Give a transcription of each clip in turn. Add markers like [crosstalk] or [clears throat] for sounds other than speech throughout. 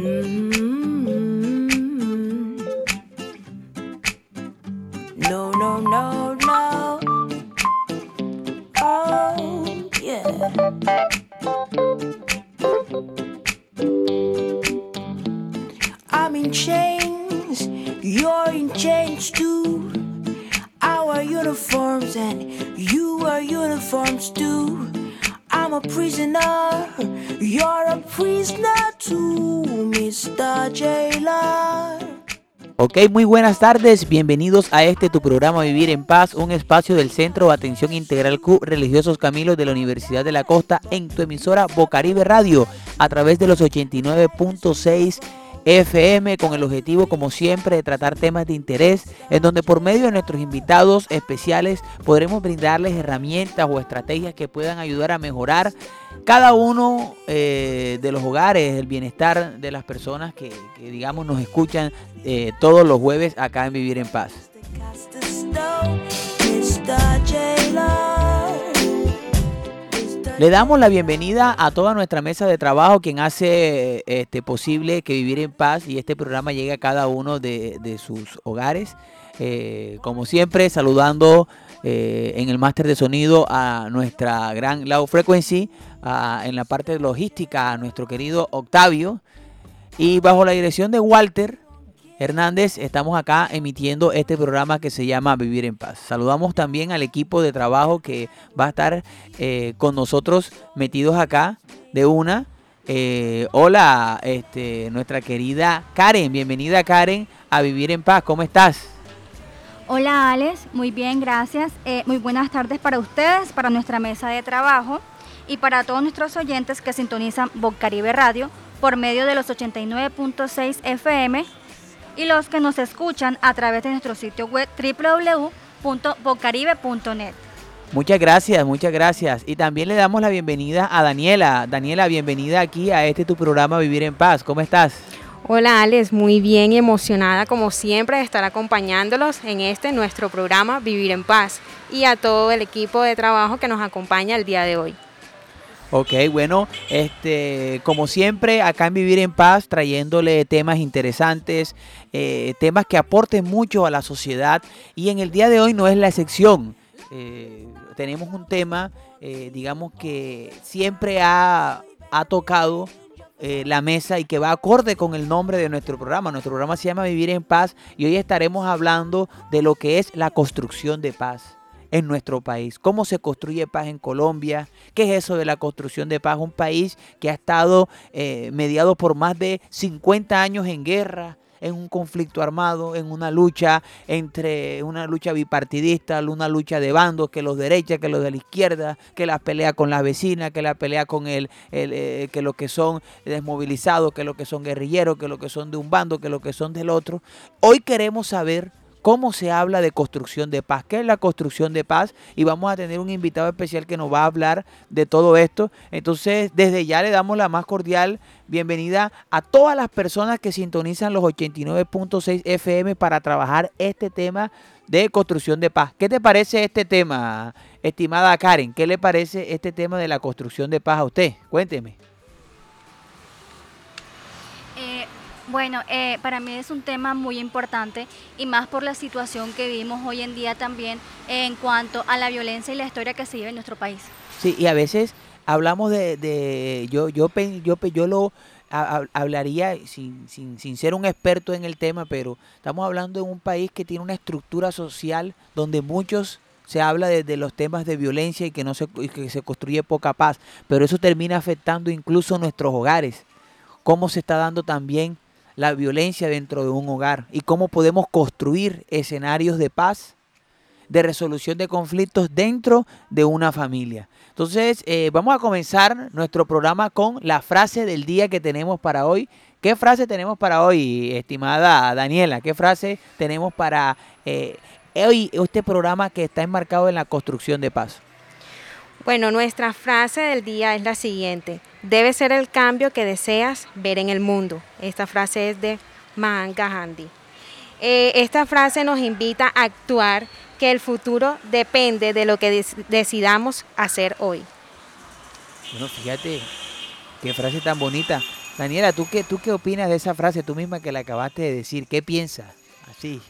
Mm-hmm. Ok, muy buenas tardes, bienvenidos a este tu programa Vivir en Paz, un espacio del Centro de Atención Integral Q Religiosos Camilos de la Universidad de la Costa en tu emisora Bocaribe Radio a través de los 89.6 FM con el objetivo como siempre de tratar temas de interés en donde por medio de nuestros invitados especiales podremos brindarles herramientas o estrategias que puedan ayudar a mejorar cada uno eh, de los hogares, el bienestar de las personas que, que digamos nos escuchan eh, todos los jueves acá en Vivir en Paz. Le damos la bienvenida a toda nuestra mesa de trabajo, quien hace este, posible que Vivir en Paz y este programa llegue a cada uno de, sus hogares. Eh, como siempre, saludando eh, en el máster de sonido a nuestra gran Low Frequency, en la parte de logística a nuestro querido Octavio. Y bajo la dirección de Walter Hernández, estamos acá emitiendo este programa que se llama Vivir en Paz. Saludamos también al equipo de trabajo que va a estar eh, con nosotros metidos acá de una. Eh, hola, este, nuestra querida Karen, bienvenida Karen a Vivir en Paz, ¿cómo estás? Hola Alex, muy bien, gracias. Eh, muy buenas tardes para ustedes, para nuestra mesa de trabajo y para todos nuestros oyentes que sintonizan Bocaribe Radio por medio de los 89.6 FM y los que nos escuchan a través de nuestro sitio web www.bocaribe.net. Muchas gracias, muchas gracias. Y también le damos la bienvenida a Daniela. Daniela, bienvenida aquí a este tu programa Vivir en Paz. ¿Cómo estás? Hola Alex, muy bien y emocionada como siempre de estar acompañándolos en este nuestro programa Vivir en Paz y a todo el equipo de trabajo que nos acompaña el día de hoy. Ok, bueno, este, como siempre, acá en Vivir en Paz, trayéndole temas interesantes, eh, temas que aporten mucho a la sociedad. Y en el día de hoy no es la excepción. Eh, tenemos un tema, eh, digamos que siempre ha, ha tocado eh, la mesa y que va acorde con el nombre de nuestro programa. Nuestro programa se llama Vivir en Paz y hoy estaremos hablando de lo que es la construcción de paz en nuestro país. ¿Cómo se construye paz en Colombia? ¿Qué es eso de la construcción de paz? Un país que ha estado eh, mediado por más de 50 años en guerra, en un conflicto armado, en una lucha entre una lucha bipartidista, una lucha de bandos, que los derechas, que los de la izquierda, que la pelea con las vecinas, que la pelea con el, el, eh, que los que son desmovilizados, que los que son guerrilleros, que los que son de un bando, que los que son del otro. Hoy queremos saber cómo se habla de construcción de paz, qué es la construcción de paz y vamos a tener un invitado especial que nos va a hablar de todo esto. Entonces, desde ya le damos la más cordial bienvenida a todas las personas que sintonizan los 89.6 FM para trabajar este tema de construcción de paz. ¿Qué te parece este tema, estimada Karen? ¿Qué le parece este tema de la construcción de paz a usted? Cuénteme. Eh, bueno, eh, para mí es un tema muy importante y más por la situación que vivimos hoy en día también en cuanto a la violencia y la historia que se vive en nuestro país. Sí, y a veces hablamos de, de- yo, yo, yo, yo lo ha- ha- hablaría sin, sin, sin ser un experto en el tema, pero estamos hablando de un país que tiene una estructura social donde muchos se habla de, de los temas de violencia y que no se, que se construye poca paz, pero eso termina afectando incluso nuestros hogares. Cómo se está dando también la violencia dentro de un hogar y cómo podemos construir escenarios de paz de resolución de conflictos dentro de una familia. Entonces, eh, vamos a comenzar nuestro programa con la frase del día que tenemos para hoy. ¿Qué frase tenemos para hoy, estimada Daniela? ¿Qué frase tenemos para eh, hoy este programa que está enmarcado en la construcción de paz? Bueno, nuestra frase del día es la siguiente. Debe ser el cambio que deseas ver en el mundo. Esta frase es de Mahatma Gandhi. Eh, esta frase nos invita a actuar que el futuro depende de lo que decidamos hacer hoy. Bueno, fíjate, qué frase tan bonita. Daniela, ¿tú qué, ¿tú qué opinas de esa frase tú misma que la acabaste de decir? ¿Qué piensas? Así.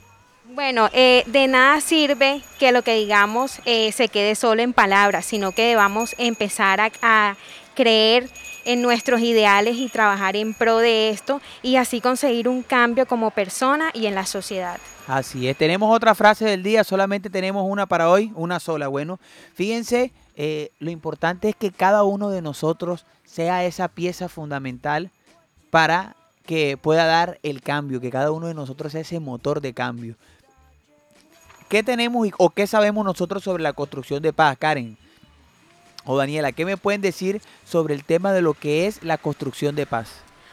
Bueno, eh, de nada sirve que lo que digamos eh, se quede solo en palabras, sino que debamos empezar a, creer en nuestros ideales y trabajar en pro de esto y así conseguir un cambio como persona y en la sociedad. Así es, tenemos otra frase del día, solamente tenemos una para hoy, una sola. Bueno, fíjense, eh, lo importante es que cada uno de nosotros sea esa pieza fundamental para que pueda dar el cambio, que cada uno de nosotros sea ese motor de cambio. ¿Qué tenemos o qué sabemos nosotros sobre la construcción de paz, Karen? O Daniela, ¿qué me pueden decir sobre el tema de lo que es la construcción de paz?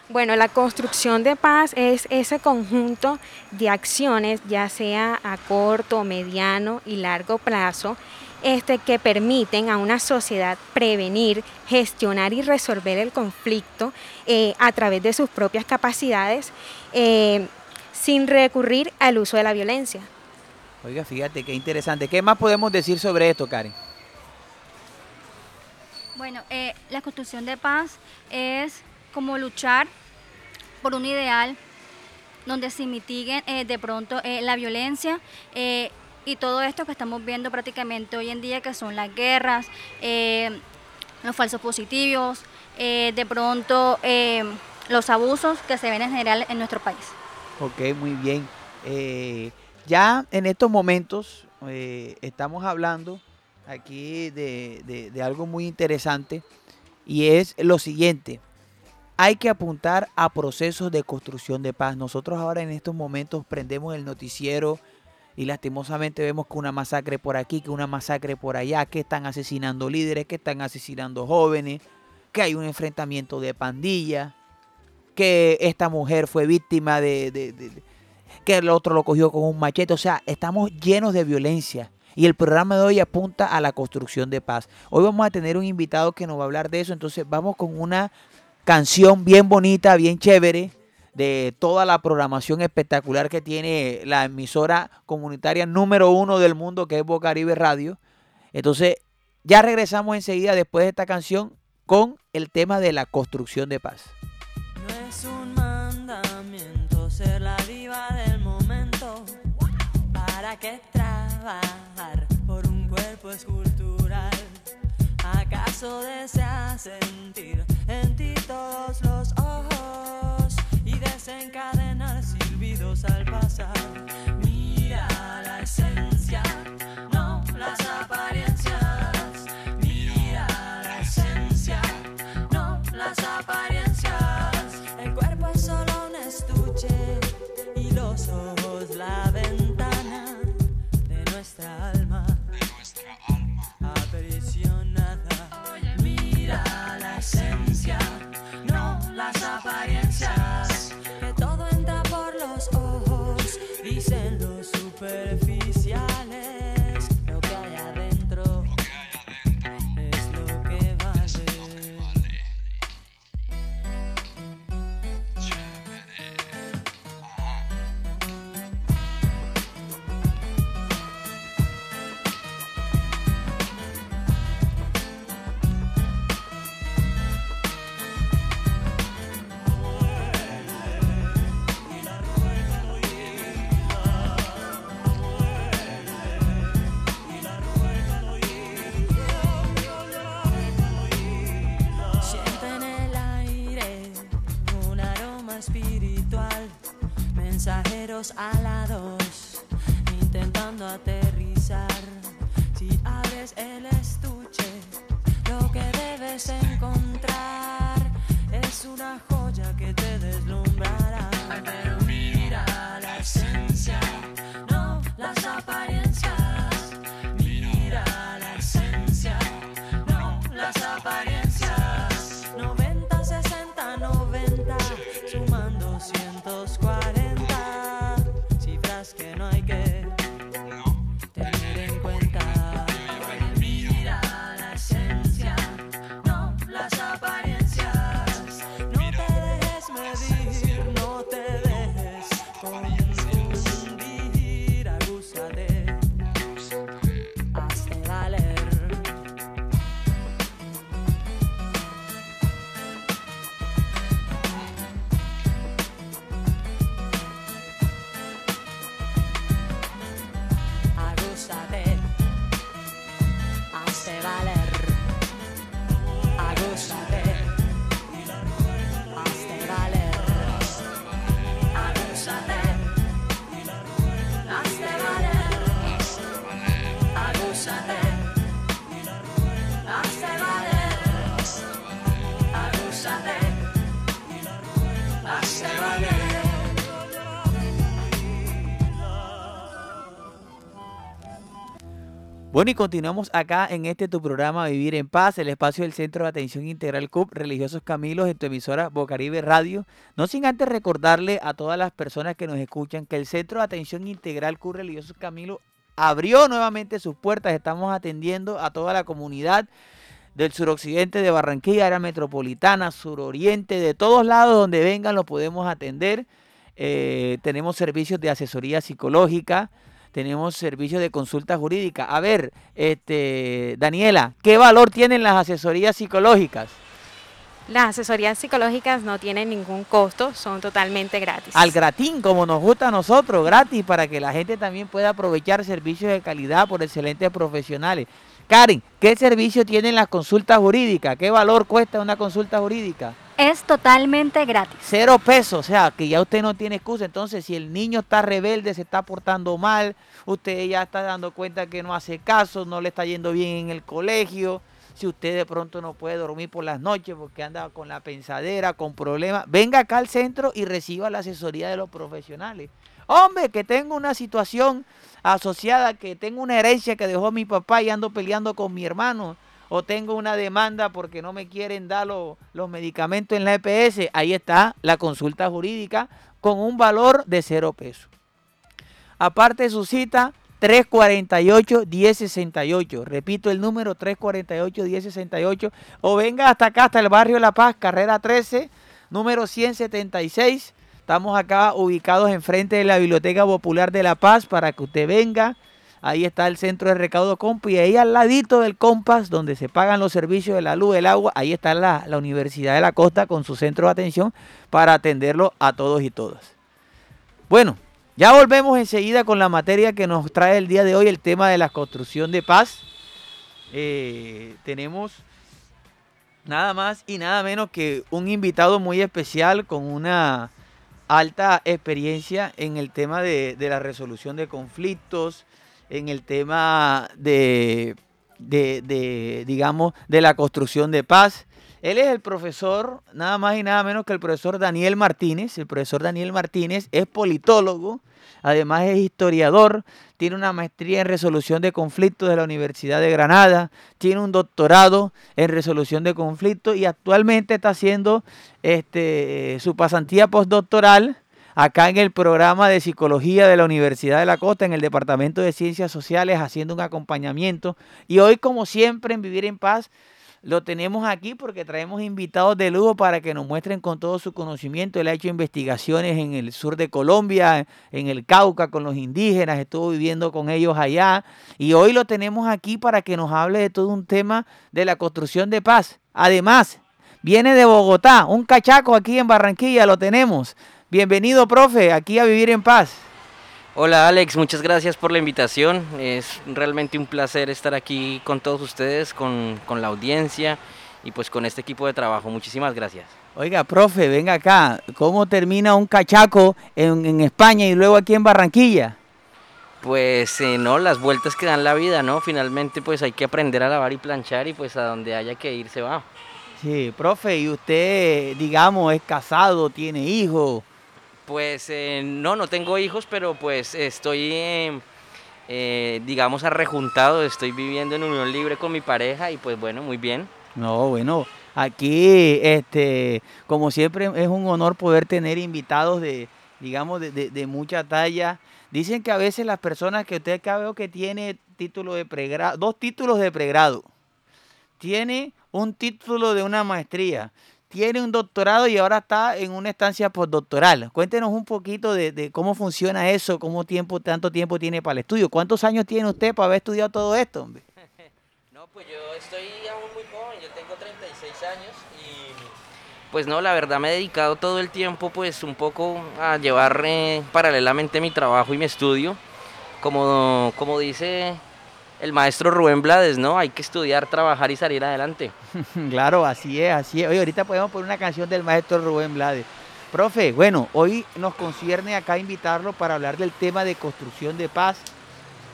Bueno, la construcción de paz es ese conjunto de acciones, ya sea a corto, mediano y largo plazo, este, que permiten a una sociedad prevenir, gestionar y resolver el conflicto eh, a través de sus propias capacidades, eh, sin recurrir al uso de la violencia. Oiga, fíjate qué interesante. ¿Qué más podemos decir sobre esto, Karen? Bueno, eh, la construcción de paz es como luchar por un ideal donde se mitiguen eh, de pronto eh, la violencia y todo esto que estamos viendo prácticamente hoy en día, que son las guerras, los falsos positivos, de pronto los abusos que se ven en general en nuestro país. Ok, muy bien. Ya en estos momentos eh, estamos hablando aquí de, algo muy interesante y es lo siguiente. Hay que apuntar a procesos de construcción de paz. Nosotros ahora en estos momentos prendemos el noticiero y lastimosamente vemos que una masacre por aquí, que una masacre por allá, que están asesinando líderes, que están asesinando jóvenes, que hay un enfrentamiento de pandillas, que esta mujer fue víctima de- que el otro lo cogió con un machete. O sea, estamos llenos de violencia. Y el programa de hoy apunta a la construcción de paz. Hoy vamos a tener un invitado que nos va a hablar de eso. Entonces vamos con una canción bien bonita, bien chévere, de toda la programación espectacular que tiene la emisora comunitaria número uno del mundo, que es Bocaribe Radio. Entonces, ya regresamos enseguida después de esta canción con el tema de la construcción de paz. No es un por un cuerpo escultural? ¿Acaso deseas sentir en ti todos los ojos y desencadenar silbidos al pasar? Mira la esencia, Bueno, y continuamos acá en este tu programa Vivir en Paz, el espacio del Centro de Atención Integral CUP Religiosos Camilos en tu emisora Bocaribe Radio. No sin antes recordarle a todas las personas que nos escuchan que el Centro de Atención Integral CUP Religiosos Camilos abrió nuevamente sus puertas. Estamos atendiendo a toda la comunidad del suroccidente de Barranquilla, área metropolitana, suroriente, de todos lados donde vengan los podemos atender. Eh, tenemos servicios de asesoría psicológica, tenemos servicios de consulta jurídica. A ver, este, Daniela, ¿qué valor tienen las asesorías psicológicas? Las asesorías psicológicas no tienen ningún costo, son totalmente gratis. Al gratín, como nos gusta a nosotros, gratis, para que la gente también pueda aprovechar servicios de calidad por excelentes profesionales. Karen, ¿qué servicio tienen las consultas jurídicas? ¿Qué valor cuesta una consulta jurídica? Es totalmente gratis. Cero pesos, o sea, que ya usted no tiene excusa. Entonces, si el niño está rebelde, se está portando mal, usted ya está dando cuenta que no hace caso, no le está yendo bien en el colegio, si usted de pronto no puede dormir por las noches porque anda con la pensadera, con problemas, venga acá al centro y reciba la asesoría de los profesionales. Hombre, que tengo una situación asociada, que tengo una herencia que dejó mi papá y ando peleando con mi hermano, o tengo una demanda porque no me quieren dar lo- los medicamentos en la EPS, ahí está la consulta jurídica con un valor de cero pesos. Aparte de su cita, 348-1068. Repito el número 348-1068. O venga hasta acá, hasta el barrio La Paz, carrera 13, número 176. Estamos acá ubicados enfrente de la Biblioteca Popular de La Paz para que usted venga. Ahí está el centro de recaudo Compa y ahí al ladito del Compas, donde se pagan los servicios de la luz, del agua, ahí está la, la Universidad de la Costa con su centro de atención para atenderlo a todos y todas. Bueno, ya volvemos enseguida con la materia que nos trae el día de hoy, el tema de la construcción de paz. Eh, tenemos nada más y nada menos que un invitado muy especial con una alta experiencia en el tema de, de la resolución de conflictos, en el tema de, de, de, digamos, de la construcción de paz. Él es el profesor, nada más y nada menos que el profesor Daniel Martínez. El profesor Daniel Martínez es politólogo, además es historiador, tiene una maestría en resolución de conflictos de la Universidad de Granada, tiene un doctorado en resolución de conflictos y actualmente está haciendo este, su pasantía postdoctoral acá en el programa de psicología de la Universidad de la Costa, en el Departamento de Ciencias Sociales, haciendo un acompañamiento. Y hoy, como siempre, en Vivir en Paz, lo tenemos aquí porque traemos invitados de lujo para que nos muestren con todo su conocimiento. Él ha hecho investigaciones en el sur de Colombia, en el Cauca, con los indígenas, estuvo viviendo con ellos allá. Y hoy lo tenemos aquí para que nos hable de todo un tema de la construcción de paz. Además, viene de Bogotá, un cachaco aquí en Barranquilla, lo tenemos. Bienvenido, profe, aquí a Vivir en Paz. Hola Alex, muchas gracias por la invitación. Es realmente un placer estar aquí con todos ustedes, con, con la audiencia y pues con este equipo de trabajo. Muchísimas gracias. Oiga, profe, venga acá. ¿Cómo termina un cachaco en, en España y luego aquí en Barranquilla? Pues eh, no, las vueltas que dan la vida, ¿no? Finalmente pues hay que aprender a lavar y planchar y pues a donde haya que ir se va. Sí, profe, y usted, digamos, es casado, tiene hijos. Pues eh, no, no tengo hijos, pero pues estoy, eh, eh, digamos, arrejuntado, estoy viviendo en unión libre con mi pareja y pues bueno, muy bien. No, bueno, aquí, este, como siempre, es un honor poder tener invitados de, digamos, de, de- de mucha talla. Dicen que a veces las personas que usted acá veo que tiene título de pregrado, dos títulos de pregrado, tiene un título de una maestría, tiene un doctorado y ahora está en una estancia postdoctoral. Cuéntenos un poquito de, cómo funciona eso, cómo tiempo, tanto tiempo tiene para el estudio. ¿Cuántos años tiene usted para haber estudiado todo esto? [laughs] No, pues yo estoy aún muy joven, yo tengo 36 años y pues no, la verdad me he dedicado todo el tiempo pues un poco a llevar eh, paralelamente mi trabajo y mi estudio. Como, como dice el maestro Rubén Blades, ¿no? Hay que estudiar, trabajar y salir adelante. [laughs] Claro, así es, así es. Oye, ahorita podemos poner una canción del maestro Rubén Blades. Profe, bueno, hoy nos concierne acá invitarlo para hablar del tema de construcción de paz.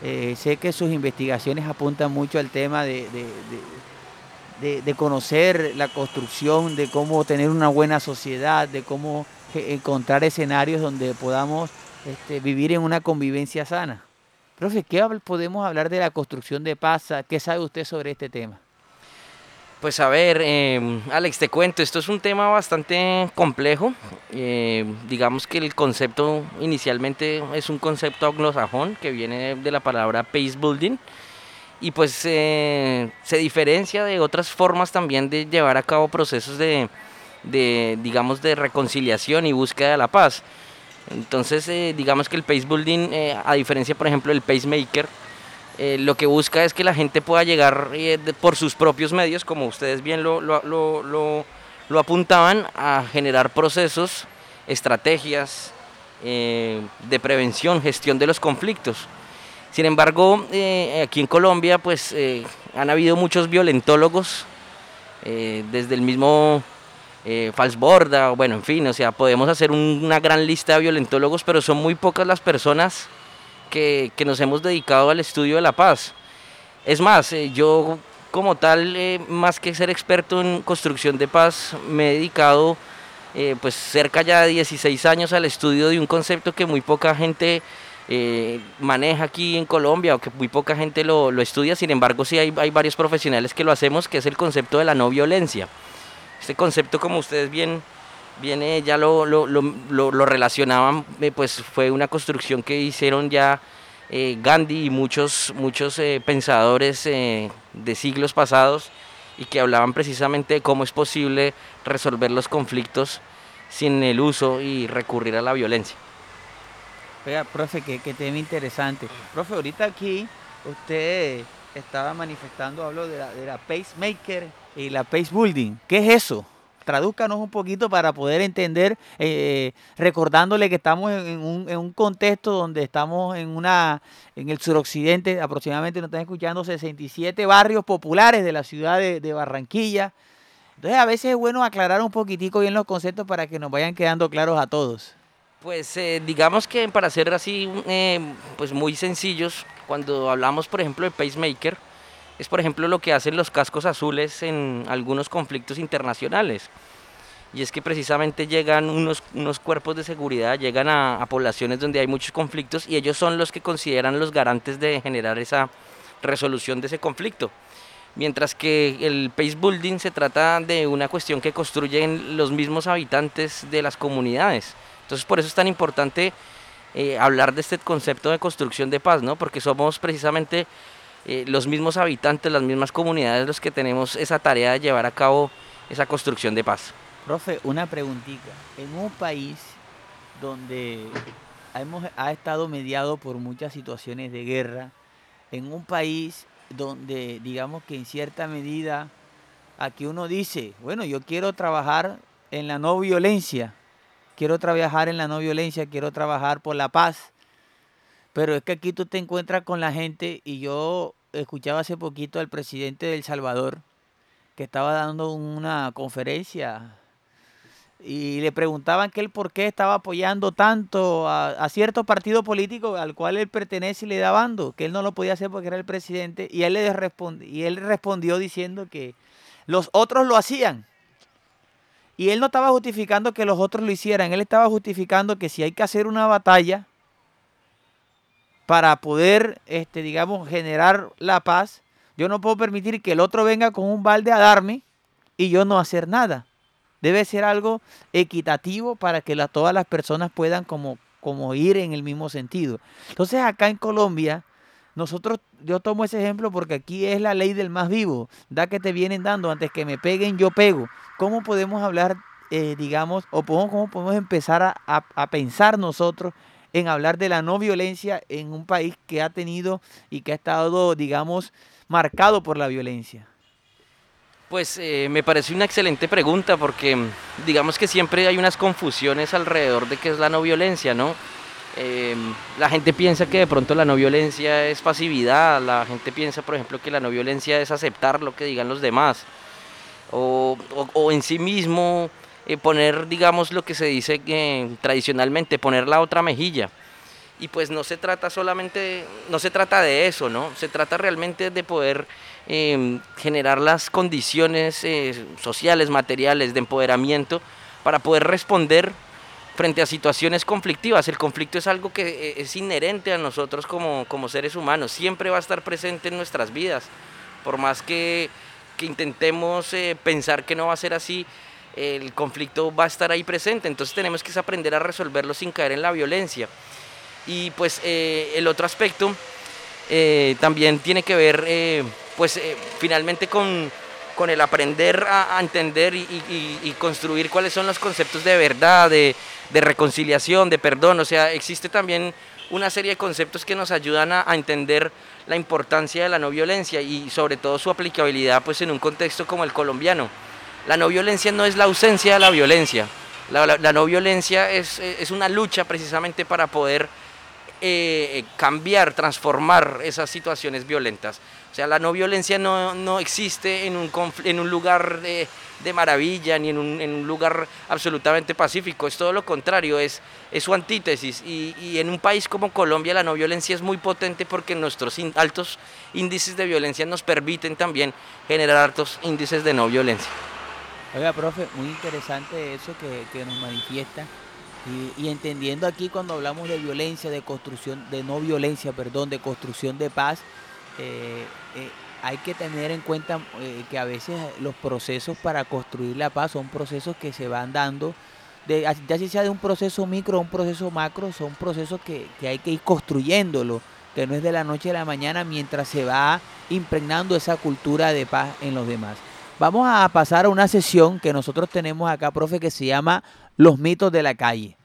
Eh, sé que sus investigaciones apuntan mucho al tema de, de- de- conocer la construcción, de cómo tener una buena sociedad, de cómo encontrar escenarios donde podamos este, vivir en una convivencia sana. Profe, ¿qué podemos hablar de la construcción de paz? ¿Qué sabe usted sobre este tema? Pues a ver, eh, Alex, te cuento, esto es un tema bastante complejo. Eh, digamos que el concepto inicialmente es un concepto anglosajón que viene de la palabra peace building y pues eh, se diferencia de otras formas también de llevar a cabo procesos de, de, digamos, de reconciliación y búsqueda de la paz. Entonces, eh, digamos que el peace building, eh, a diferencia, por ejemplo, del pacemaker, eh, lo que busca es que la gente pueda llegar eh, por sus propios medios, como ustedes bien lo, lo- lo- lo- apuntaban, a generar procesos, estrategias de prevención, gestión de los conflictos. Sin embargo, aquí en Colombia, pues han habido muchos violentólogos, desde el mismo eh, Falsborda, bueno, en fin, o sea, podemos hacer un- una gran lista de violentólogos, pero son muy pocas las personas que, que nos hemos dedicado al estudio de la paz. Es más, eh, yo como tal, eh, más que ser experto en construcción de paz, me he dedicado eh, pues cerca ya de 16 años al estudio de un concepto que muy poca gente eh, maneja aquí en Colombia o que muy poca gente lo, lo estudia, sin embargo sí hay, hay varios profesionales que lo hacemos, que es el concepto de la no violencia. Este concepto, como ustedes bien, bien eh, ya lo, relacionaban, eh, pues fue una construcción que hicieron ya eh, Gandhi y muchos, muchos pensadores de siglos pasados y que hablaban precisamente de cómo es posible resolver los conflictos sin el uso y recurrir a la violencia. Oiga, profe, qué, tema interesante. Profe, ahorita aquí usted estaba manifestando, hablo de la pacemaker y la pace building. ¿Qué es eso? Tradúzcanos un poquito para poder entender, eh, recordándole que estamos en, un, en un contexto donde estamos en una en el suroccidente, aproximadamente nos están escuchando 67 barrios populares de la ciudad de, de Barranquilla. Entonces a veces es bueno aclarar un poquitico bien los conceptos para que nos vayan quedando claros a todos. Pues eh, digamos que para ser así, eh, pues muy sencillos, cuando hablamos por ejemplo de pacemaker, es por ejemplo lo que hacen los cascos azules en algunos conflictos internacionales. Y es que precisamente llegan unos, unos cuerpos de seguridad, llegan a, poblaciones donde hay muchos conflictos y ellos son los que consideran los garantes de generar esa resolución de ese conflicto. Mientras que el pace building se trata de una cuestión que construyen los mismos habitantes de las comunidades. Entonces por eso es tan importante eh, hablar de este concepto de construcción de paz, ¿no? Porque somos precisamente eh, los mismos habitantes, las mismas comunidades los que tenemos esa tarea de llevar a cabo esa construcción de paz. Profe, una preguntita. En un país donde hemos, ha estado mediado por muchas situaciones de guerra, en un país donde digamos que en cierta medida aquí uno dice, bueno, yo quiero trabajar en la no violencia, quiero trabajar en la no violencia, quiero trabajar por la paz, pero es que aquí tú te encuentras con la gente y yo escuchaba hace poquito al presidente de El Salvador que estaba dando una conferencia y le preguntaban que él por qué estaba apoyando tanto a, cierto partido político al cual él pertenece y le da bando, que él no lo podía hacer porque era el presidente, y él, le y él respondió diciendo que los otros lo hacían. Y él no estaba justificando que los otros lo hicieran, él estaba justificando que si hay que hacer una batalla para poder, este, digamos, generar la paz, yo no puedo permitir que el otro venga con un balde a darme y yo no hacer nada. Debe ser algo equitativo para que todas las personas puedan como, como ir en el mismo sentido. Entonces acá en Colombia, nosotros, yo tomo ese ejemplo porque aquí es la ley del más vivo. Da que te vienen dando, antes que me peguen, yo pego. ¿Cómo podemos hablar, eh, digamos, o cómo, cómo podemos empezar a, a- a pensar nosotros en hablar de la no violencia en un país que ha tenido y que ha estado, digamos, marcado por la violencia? Pues eh, me parece una excelente pregunta porque mm, digamos que siempre hay unas confusiones alrededor de qué es la no violencia, ¿no? Eh, la gente piensa que de pronto la no violencia es pasividad, la gente piensa, por ejemplo, que la no violencia es aceptar lo que digan los demás, o- o en sí mismo eh, poner, digamos, lo que se dice eh, tradicionalmente, poner la otra mejilla. Y pues no se trata solamente, no se trata de eso, ¿no? Se trata realmente de poder eh, generar las condiciones eh, sociales, materiales de empoderamiento para poder responder frente a situaciones conflictivas. El conflicto es algo que eh, es inherente a nosotros como, como seres humanos, siempre va a estar presente en nuestras vidas, por más que, que intentemos eh, pensar que no va a ser así, el conflicto va a estar ahí presente, entonces tenemos que aprender a resolverlo sin caer en la violencia. Y pues eh, el otro aspecto también tiene que ver pues finalmente con, con el aprender a, entender y, y, construir cuáles son los conceptos de verdad, de, de reconciliación, de perdón. O sea, existe también una serie de conceptos que nos ayudan a, entender la importancia de la no violencia y sobre todo su aplicabilidad pues en un contexto como el colombiano. La no violencia no es la ausencia de la violencia. La, no violencia es, es, una lucha precisamente para poder eh, cambiar, transformar esas situaciones violentas. O sea, la no violencia no, existe en un, lugar de, maravilla ni en un, lugar absolutamente pacífico, es todo lo contrario, es, su antítesis. Y, en un país como Colombia la no violencia es muy potente porque nuestros altos índices de violencia nos permiten también generar altos índices de no violencia. Oiga, profe, muy interesante eso que, que nos manifiesta. Y, entendiendo aquí cuando hablamos de violencia, de construcción, de no violencia, perdón, de construcción de paz, eh, eh, hay que tener en cuenta eh, que a veces los procesos para construir la paz son procesos que se van dando, ya sea de un proceso micro o un proceso macro, son procesos que, que hay que ir construyéndolo, que no es de la noche a la mañana mientras se va impregnando esa cultura de paz en los demás. Vamos a pasar a una sesión que nosotros tenemos acá, profe, que se llama Los mitos de la calle.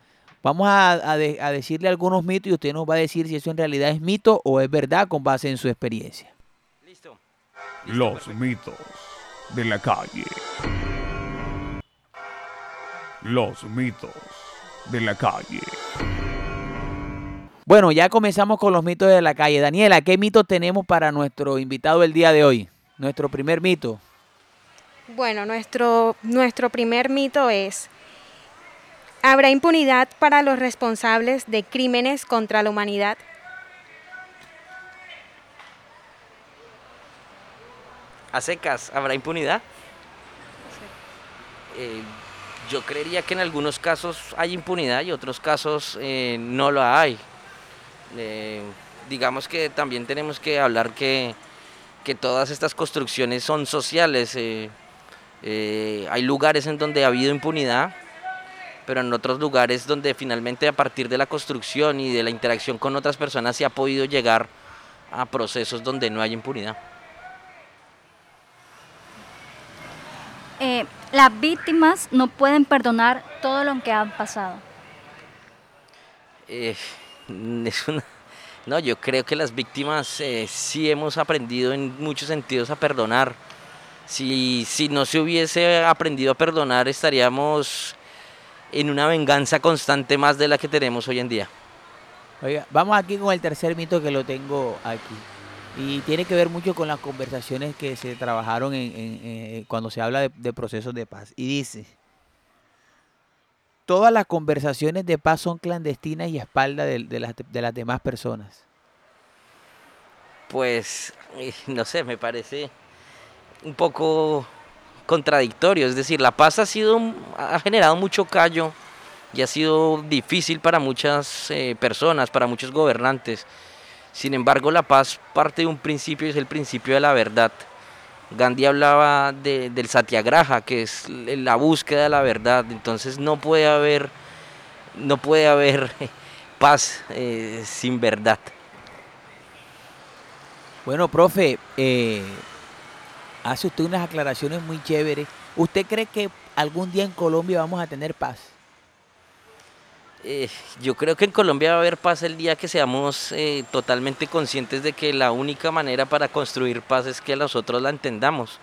Vamos a, a, a decirle algunos mitos y usted nos va a decir si eso en realidad es mito o es verdad con base en su experiencia. Los mitos de la calle. Los mitos de la calle. Bueno, ya comenzamos con los mitos de la calle. Daniela, ¿qué mitos tenemos para nuestro invitado el día de hoy? Nuestro primer mito. Bueno, nuestro, nuestro primer mito es, ¿habrá impunidad para los responsables de crímenes contra la humanidad? a secas, ¿habrá impunidad? Eh, yo creería que en algunos casos hay impunidad y otros casos eh, no lo hay. Eh, digamos que también tenemos que hablar que, que todas estas construcciones son sociales. Hay lugares en donde ha habido impunidad, pero en otros lugares donde finalmente a partir de la construcción y de la interacción con otras personas se ha podido llegar a procesos donde no hay impunidad. eh, las víctimas no pueden perdonar todo lo que han pasado? Eh, [laughs] es una... No, yo creo que las víctimas eh, sí hemos aprendido en muchos sentidos a perdonar. Si, si no se hubiese aprendido a perdonar, estaríamos en una venganza constante más de la que tenemos hoy en día. Oiga, vamos aquí con el tercer mito que lo tengo aquí. Y tiene que ver mucho con las conversaciones que se trabajaron en, en, en cuando se habla de, de, procesos de paz. Y dice, todas las conversaciones de paz son clandestinas y a espaldas de, de, las, de las demás personas. Pues, no sé, me parece un poco contradictorio. Es decir, la paz ha sido, ha generado mucho callo y ha sido difícil para muchas eh, personas, para muchos gobernantes. Sin embargo, la paz parte de un principio y es el principio de la verdad. Gandhi hablaba de, del satyagraha, que es la búsqueda de la verdad. Entonces no puede haber, no puede haber [laughs] paz eh, sin verdad. Bueno, profe, eh, hace usted unas aclaraciones muy chéveres. ¿Usted cree que algún día en Colombia vamos a tener paz? Eh, yo creo que en Colombia va a haber paz el día que seamos eh, totalmente conscientes de que la única manera para construir paz es que nosotros la entendamos.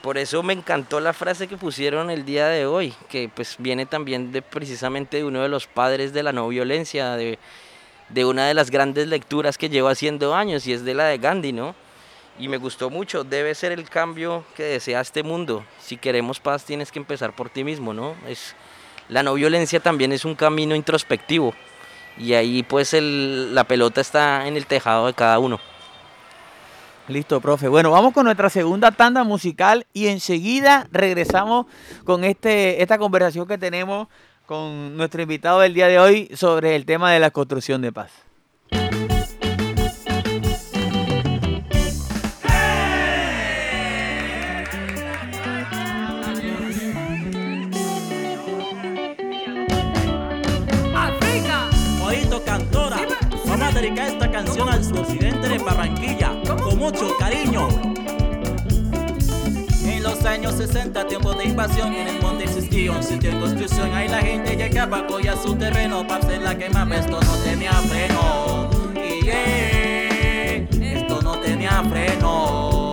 Por eso me encantó la frase que pusieron el día de hoy, que pues viene también de precisamente de uno de los padres de la no violencia, de, de una de las grandes lecturas que llevo haciendo años y es de la de Gandhi, ¿no? Y me gustó mucho, debe ser el cambio que desea este mundo. Si queremos paz tienes que empezar por ti mismo, ¿no? Es, la no violencia también es un camino introspectivo y ahí pues la pelota está en el tejado de cada uno. Listo, profe. Bueno, vamos con nuestra segunda tanda musical y enseguida regresamos con este, esta conversación que tenemos con nuestro invitado del día de hoy sobre el tema de la construcción de paz. Occidente de Barranquilla, con mucho cariño. En los años 60, tiempo de invasión, en el monte existía un sitio de construcción. Ahí la gente llegaba a su terreno para hacer la quema, esto no tenía freno. Y eh, esto no tenía freno.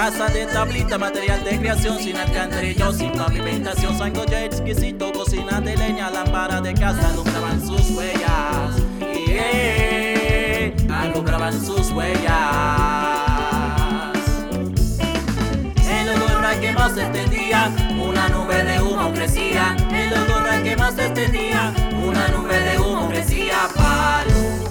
Casa de tablita, material de creación, sin alcantarillo, sin pavimentación, sancocho exquisito, cocina de leña, lámpara de casa, alumbraban sus huellas. Y eh, alumbraban sus huellas. El olor a quemado se extendía, una nube de humo crecía. El olor a quemado se extendía, una nube de humo crecía. Palo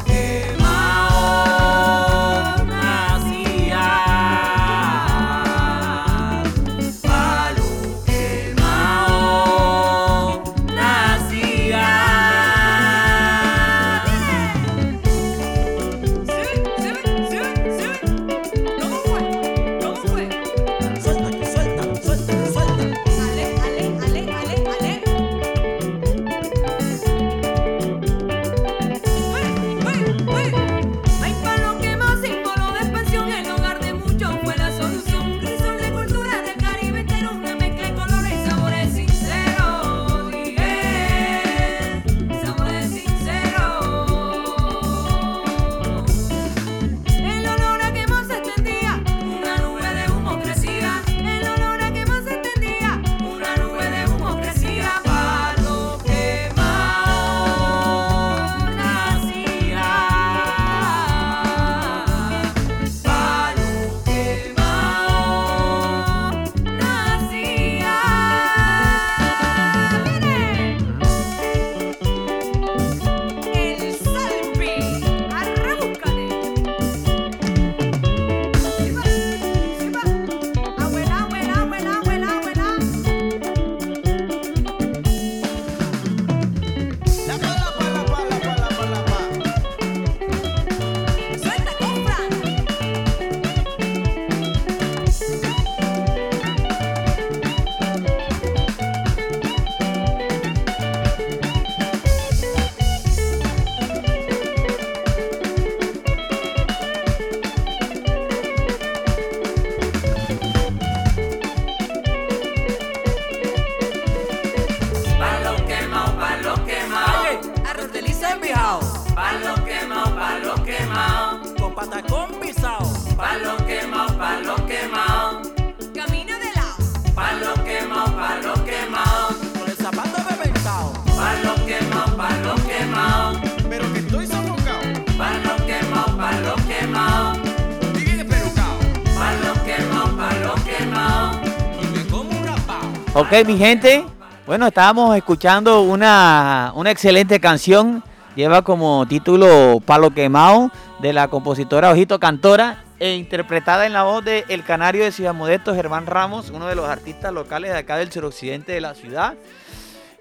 Ok, mi gente. Bueno, estábamos escuchando una, una excelente canción. Lleva como título Palo Quemado de la compositora Ojito Cantora e interpretada en la voz de El Canario de Ciudad Modesto, Germán Ramos, uno de los artistas locales de acá del suroccidente de la ciudad.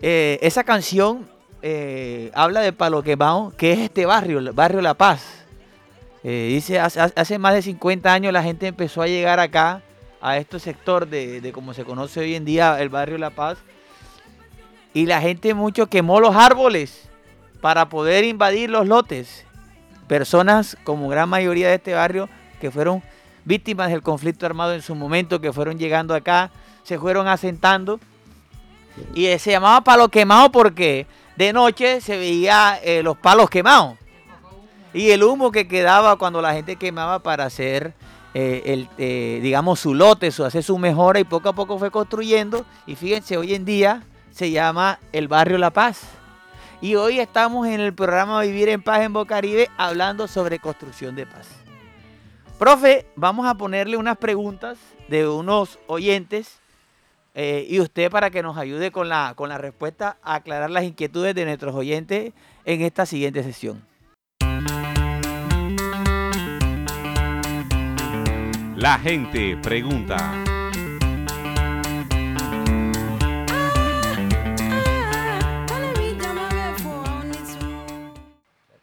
Eh, esa canción eh, habla de Palo Quemado, que es este barrio, el barrio La Paz. Eh, dice, hace, hace más de 50 años la gente empezó a llegar acá, a este sector de, de como se conoce hoy en día el barrio La Paz. Y la gente mucho quemó los árboles para poder invadir los lotes. Personas, como gran mayoría de este barrio, que fueron víctimas del conflicto armado en su momento, que fueron llegando acá, se fueron asentando. Y se llamaba palo quemado porque de noche se veía eh, los palos quemados. Y el humo que quedaba cuando la gente quemaba para hacer, eh, el, eh, digamos, su lote, su, hacer su mejora y poco a poco fue construyendo. Y fíjense, hoy en día se llama el barrio La Paz. Y hoy estamos en el programa Vivir en Paz en Bocaribe hablando sobre construcción de paz. Profe, vamos a ponerle unas preguntas de unos oyentes eh, y usted para que nos ayude con la, con la respuesta a aclarar las inquietudes de nuestros oyentes en esta siguiente sesión. La gente pregunta.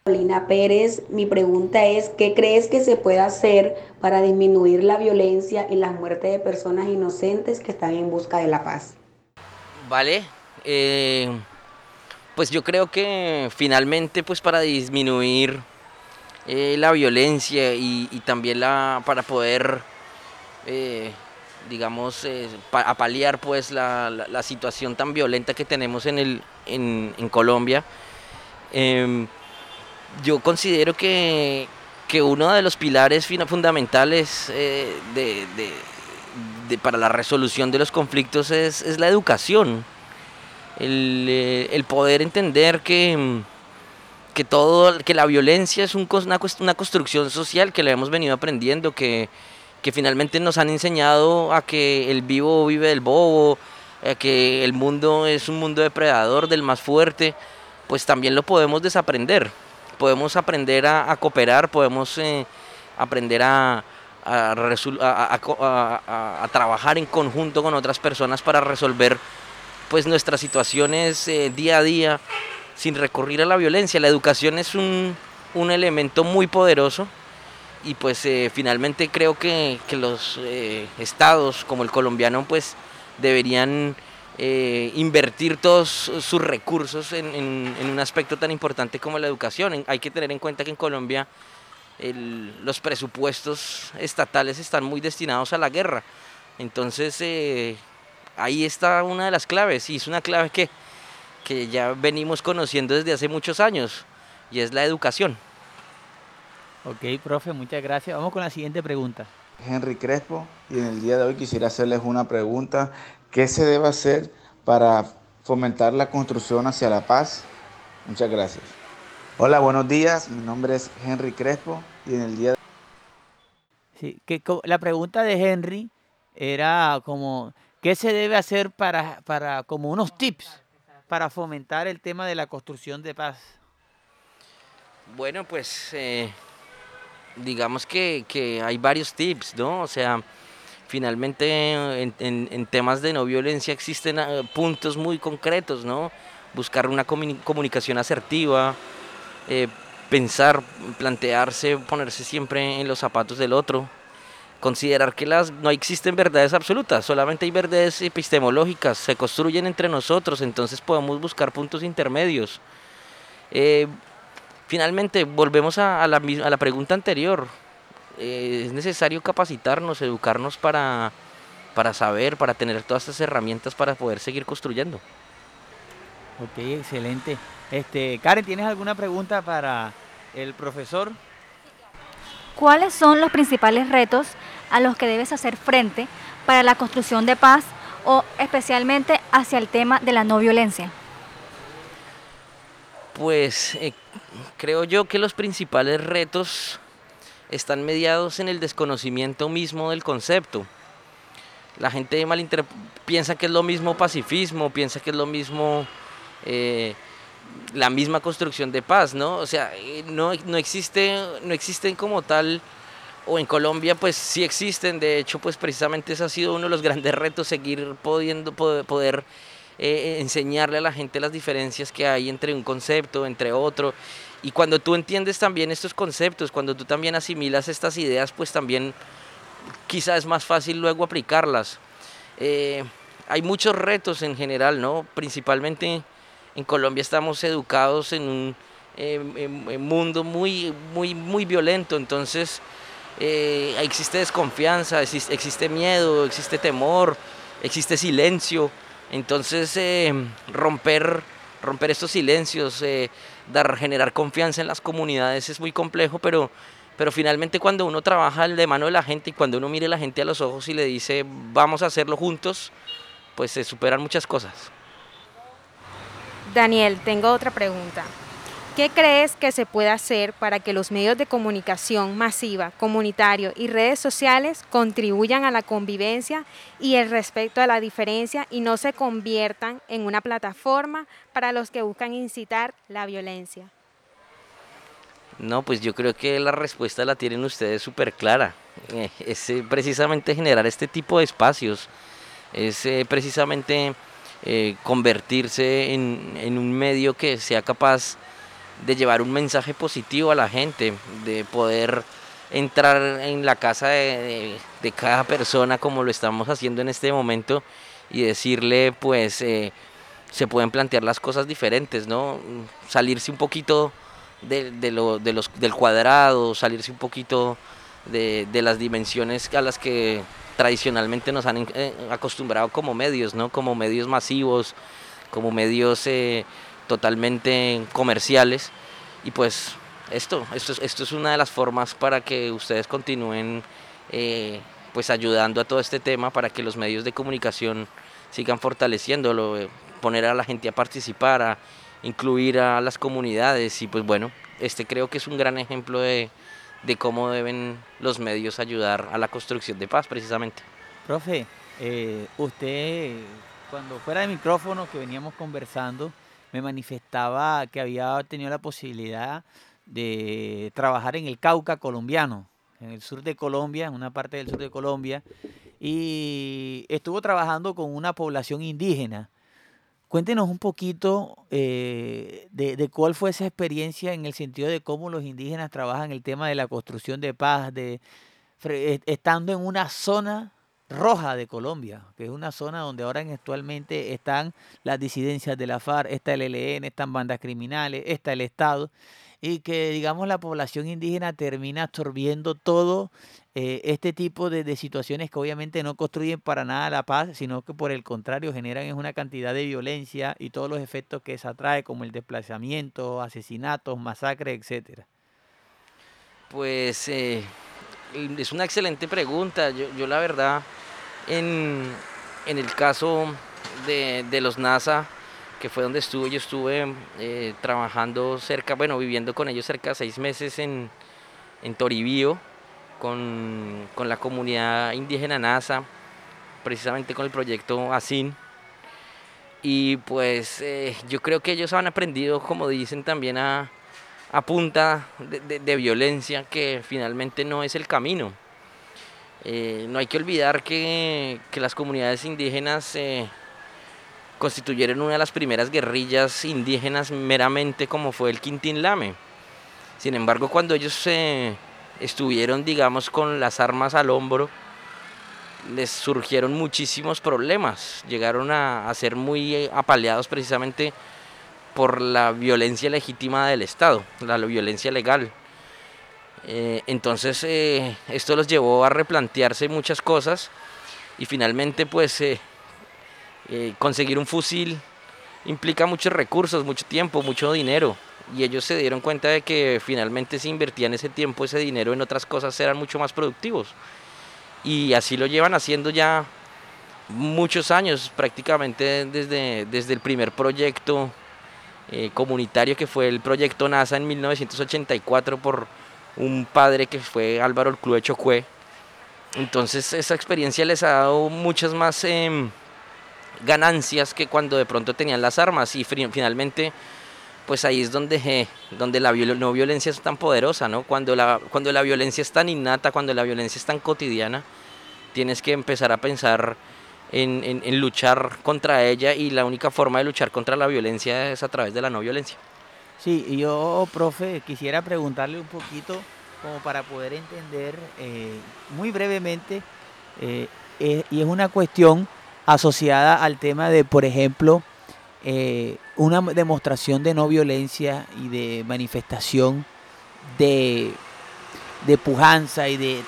Carolina Pérez, mi pregunta es, ¿qué crees que se puede hacer para disminuir la violencia y la muerte de personas inocentes que están en busca de la paz? Vale, eh, pues yo creo que finalmente pues para disminuir eh, la violencia y, también la para poder eh, digamos eh, pa- a paliar pues la, la- la situación tan violenta que tenemos en el en, en Colombia em, yo considero que, que uno de los pilares fundamentales de, de- para la resolución de los conflictos es, es la educación. El, el poder entender que, mm, que, todo, que la violencia es una, construcción social que le hemos venido aprendiendo, que, que finalmente nos han enseñado a que el vivo vive del bobo, que el mundo es un mundo depredador del más fuerte, pues también lo podemos desaprender. Podemos aprender a, cooperar, podemos eh, aprender a, a- a- a trabajar en conjunto con otras personas para resolver pues nuestras situaciones eh, día a día sin recurrir a la violencia. La educación es un, un elemento muy poderoso y pues eh, finalmente creo que, que los eh, estados como el colombiano pues deberían eh, invertir todos sus recursos en, en- un aspecto tan importante como la educación. Hay que tener en cuenta que en Colombia los presupuestos estatales están muy destinados a la guerra. Entonces ahí está una de las claves y es una clave que, que ya venimos conociendo desde hace muchos años y es la educación. Ok, profe, muchas gracias. Vamos con la siguiente pregunta. Henry Crespo y en el día de hoy quisiera hacerles una pregunta. ¿Qué se debe hacer para fomentar la construcción hacia la paz? Muchas gracias. Hola, buenos días. Mi nombre es Henry Crespo y en el día de Sí, que la pregunta de Henry era como, ¿qué se debe hacer para, para como unos tips para fomentar el tema de la construcción de paz? Bueno, pues eh, digamos que, que hay varios tips, ¿no? O sea, finalmente en, en- temas de no violencia existen ah, puntos muy concretos, ¿no? Buscar una comuni- comunicación asertiva, eh, pensar, plantearse, ponerse siempre en los zapatos del otro, considerar que las no existen verdades absolutas, solamente hay verdades epistemológicas, se construyen entre nosotros, entonces podemos buscar puntos intermedios. Eh, finalmente, volvemos a, a la, a la pregunta anterior. Eh, es necesario capacitarnos, educarnos para, para saber, para tener todas estas herramientas para poder seguir construyendo. Ok, excelente. Este, Karen, ¿tienes alguna pregunta para el profesor? ¿Cuáles son los principales retos a los que debes hacer frente para la construcción de paz o especialmente hacia el tema de la no violencia? Pues eh, creo yo que los principales retos están mediados en el desconocimiento mismo del concepto. La gente piensa que es lo mismo pacifismo, piensa que es lo mismo eh, la misma construcción de paz, ¿no? O sea, eh, no, no existe, no existen como tal, o en Colombia pues sí existen, de hecho pues precisamente ese ha sido uno de los [laughs] grandes retos, seguir pudiendo, poder, poder eh, enseñarle a la gente las diferencias que hay entre un concepto, entre otro. Y cuando tú entiendes también estos conceptos, cuando tú también asimilas estas ideas, pues también quizás es más fácil luego aplicarlas. Eh, hay muchos retos en general, ¿no? Principalmente en Colombia estamos educados en un eh, mundo muy, muy, muy violento, entonces eh, existe desconfianza, existe, miedo, existe temor, existe silencio. Entonces, eh, romper, romper estos silencios, eh, dar, generar confianza en las comunidades es muy complejo, pero, pero finalmente cuando uno trabaja de mano de la gente y cuando uno mire a la gente a los ojos y le dice vamos a hacerlo juntos, pues se superan muchas cosas. Daniel, tengo otra pregunta. ¿Qué crees que se puede hacer para que los medios de comunicación masiva, comunitario y redes sociales contribuyan a la convivencia y el respeto a la diferencia y no se conviertan en una plataforma para los que buscan incitar la violencia? No, pues yo creo que la respuesta la tienen ustedes súper clara. Eh, es eh, precisamente generar este tipo de espacios, es eh, precisamente convertirse en, en un medio que sea capaz de llevar un mensaje positivo a la gente, de poder entrar en la casa de, cada persona como lo estamos haciendo en este momento y decirle pues eh, se pueden plantear las cosas diferentes, ¿no? Salirse un poquito de, de lo, de los, del cuadrado, salirse un poquito de, de las dimensiones a las que tradicionalmente nos han eh, acostumbrado como medios, ¿no? Como medios masivos, como medios eh, totalmente comerciales. Y pues esto, esto, es- esto es una de las formas para que ustedes continúen eh, pues ayudando a todo este tema, para que los medios de comunicación sigan fortaleciéndolo, eh, poner a la gente a participar, a incluir a las comunidades y pues bueno, este creo que es un gran ejemplo de, de cómo deben los medios ayudar a la construcción de paz precisamente. Profe, eh, usted, cuando fuera de micrófono que veníamos conversando, me manifestaba que había tenido la posibilidad de trabajar en el Cauca colombiano, en el sur de Colombia, en una parte del sur de Colombia, y estuvo trabajando con una población indígena. Cuéntenos un poquito eh, de, de cuál fue esa experiencia en el sentido de cómo los indígenas trabajan el tema de la construcción de paz, de eh, estando en una zona roja de Colombia, que es una zona donde ahora en- actualmente están las disidencias de la FARC, está el ELN, están bandas criminales, está el Estado, y que digamos la población indígena termina absorbiendo todo eh, este tipo de, de situaciones que obviamente no construyen para nada la paz, sino que por el contrario generan una cantidad de violencia y todos los efectos que eso atrae, como el desplazamiento, asesinatos, masacres, etcétera. Pues eh, es una excelente pregunta. Yo, yo la verdad, en, en el caso de, de los NASA, que fue donde estuve, yo estuve eh, trabajando cerca, bueno, viviendo con ellos cerca de seis meses en, en Toribío, con, con la comunidad indígena NASA, precisamente con el proyecto ASIN. Y pues eh, yo creo que ellos han aprendido, como dicen también, a, a punta de, de- violencia, que finalmente no es el camino. Eh, no hay que olvidar que, que las comunidades indígenas eh, constituyeron una de las primeras guerrillas indígenas meramente como fue el Quintín Lame. Sin embargo, cuando ellos eh, estuvieron, digamos, con las armas al hombro, les surgieron muchísimos problemas. Llegaron a, a ser muy apaleados precisamente por la violencia legítima del Estado, la, violencia legal. Eh, entonces eh, esto los llevó a replantearse muchas cosas y finalmente pues eh, eh, conseguir un fusil implica muchos recursos, mucho tiempo, mucho dinero y ellos se dieron cuenta de que finalmente si invertían ese tiempo, ese dinero en otras cosas eran mucho más productivos y así lo llevan haciendo ya muchos años, prácticamente desde, desde el primer proyecto eh, comunitario que fue el proyecto NASA en 1984 por un padre que fue Álvaro el Club de Chocue. Entonces esa experiencia les ha dado muchas más em, ganancias que cuando de pronto tenían las armas y finalmente pues ahí es donde, eh, donde la viol- no violencia es tan poderosa, ¿no? Cuando la, cuando la violencia es tan innata, cuando la violencia es tan cotidiana, tienes que empezar a pensar en, luchar contra ella y la única forma de luchar contra la violencia es a través de la no violencia. Sí, yo, profe, quisiera preguntarle un poquito como para poder entender eh, muy brevemente, eh, eh, y es una cuestión asociada al tema de, por ejemplo, una demostración de no violencia y de manifestación de, de pujanza y de,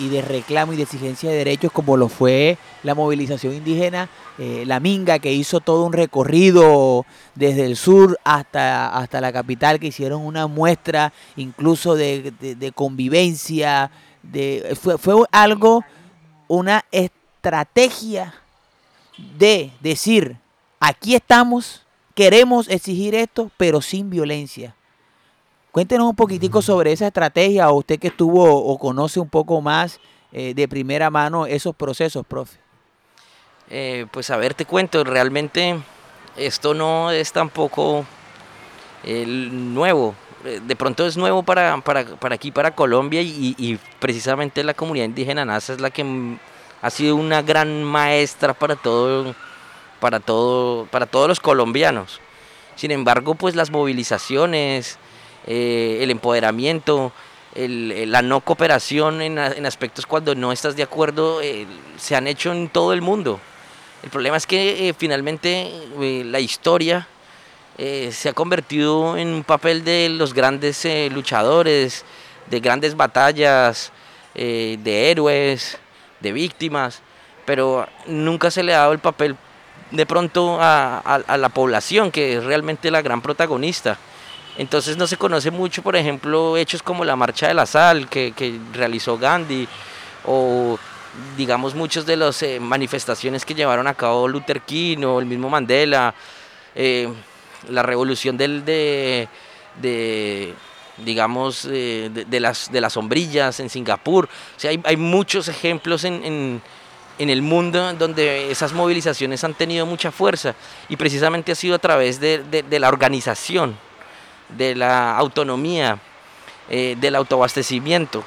y, de reclamo y de exigencia de derechos como lo fue la movilización indígena, eh, la Minga, que hizo todo un recorrido desde el sur hasta, hasta la capital, que hicieron una muestra incluso de, de- de convivencia, de, fue, fue algo, una estrategia de decir, aquí estamos, queremos exigir esto, pero sin violencia. Cuéntenos un poquitico sobre esa estrategia, o usted que estuvo o conoce un poco más eh, de primera mano esos procesos, profe. Eh, pues a ver, te cuento, realmente esto no es tampoco eh, nuevo. Eh, De pronto es nuevo para, para, para aquí, para Colombia, y, y precisamente la comunidad indígena NASA es la que ha sido una gran maestra para todo, para todo, para todos los colombianos. Sin embargo, pues las movilizaciones, eh, el empoderamiento, la no cooperación en, aspectos cuando no estás de acuerdo, eh, se han hecho en todo el mundo. El problema es que eh, finalmente la historia se ha convertido en un papel de los grandes luchadores, de grandes batallas, de héroes, de víctimas, pero nunca se le ha dado el papel de pronto a la población, que es realmente la gran protagonista. Entonces no se conoce mucho, por ejemplo, hechos como la Marcha de la Sal que, realizó Gandhi, o digamos muchos de las eh, manifestaciones que llevaron a cabo Luther King o el mismo Mandela, eh, la revolución del, eh, de, las, de las sombrillas en Singapur. O sea, hay, muchos ejemplos en, el mundo donde esas movilizaciones han tenido mucha fuerza y precisamente ha sido a través de- de la organización, de la autonomía, eh, del autoabastecimiento,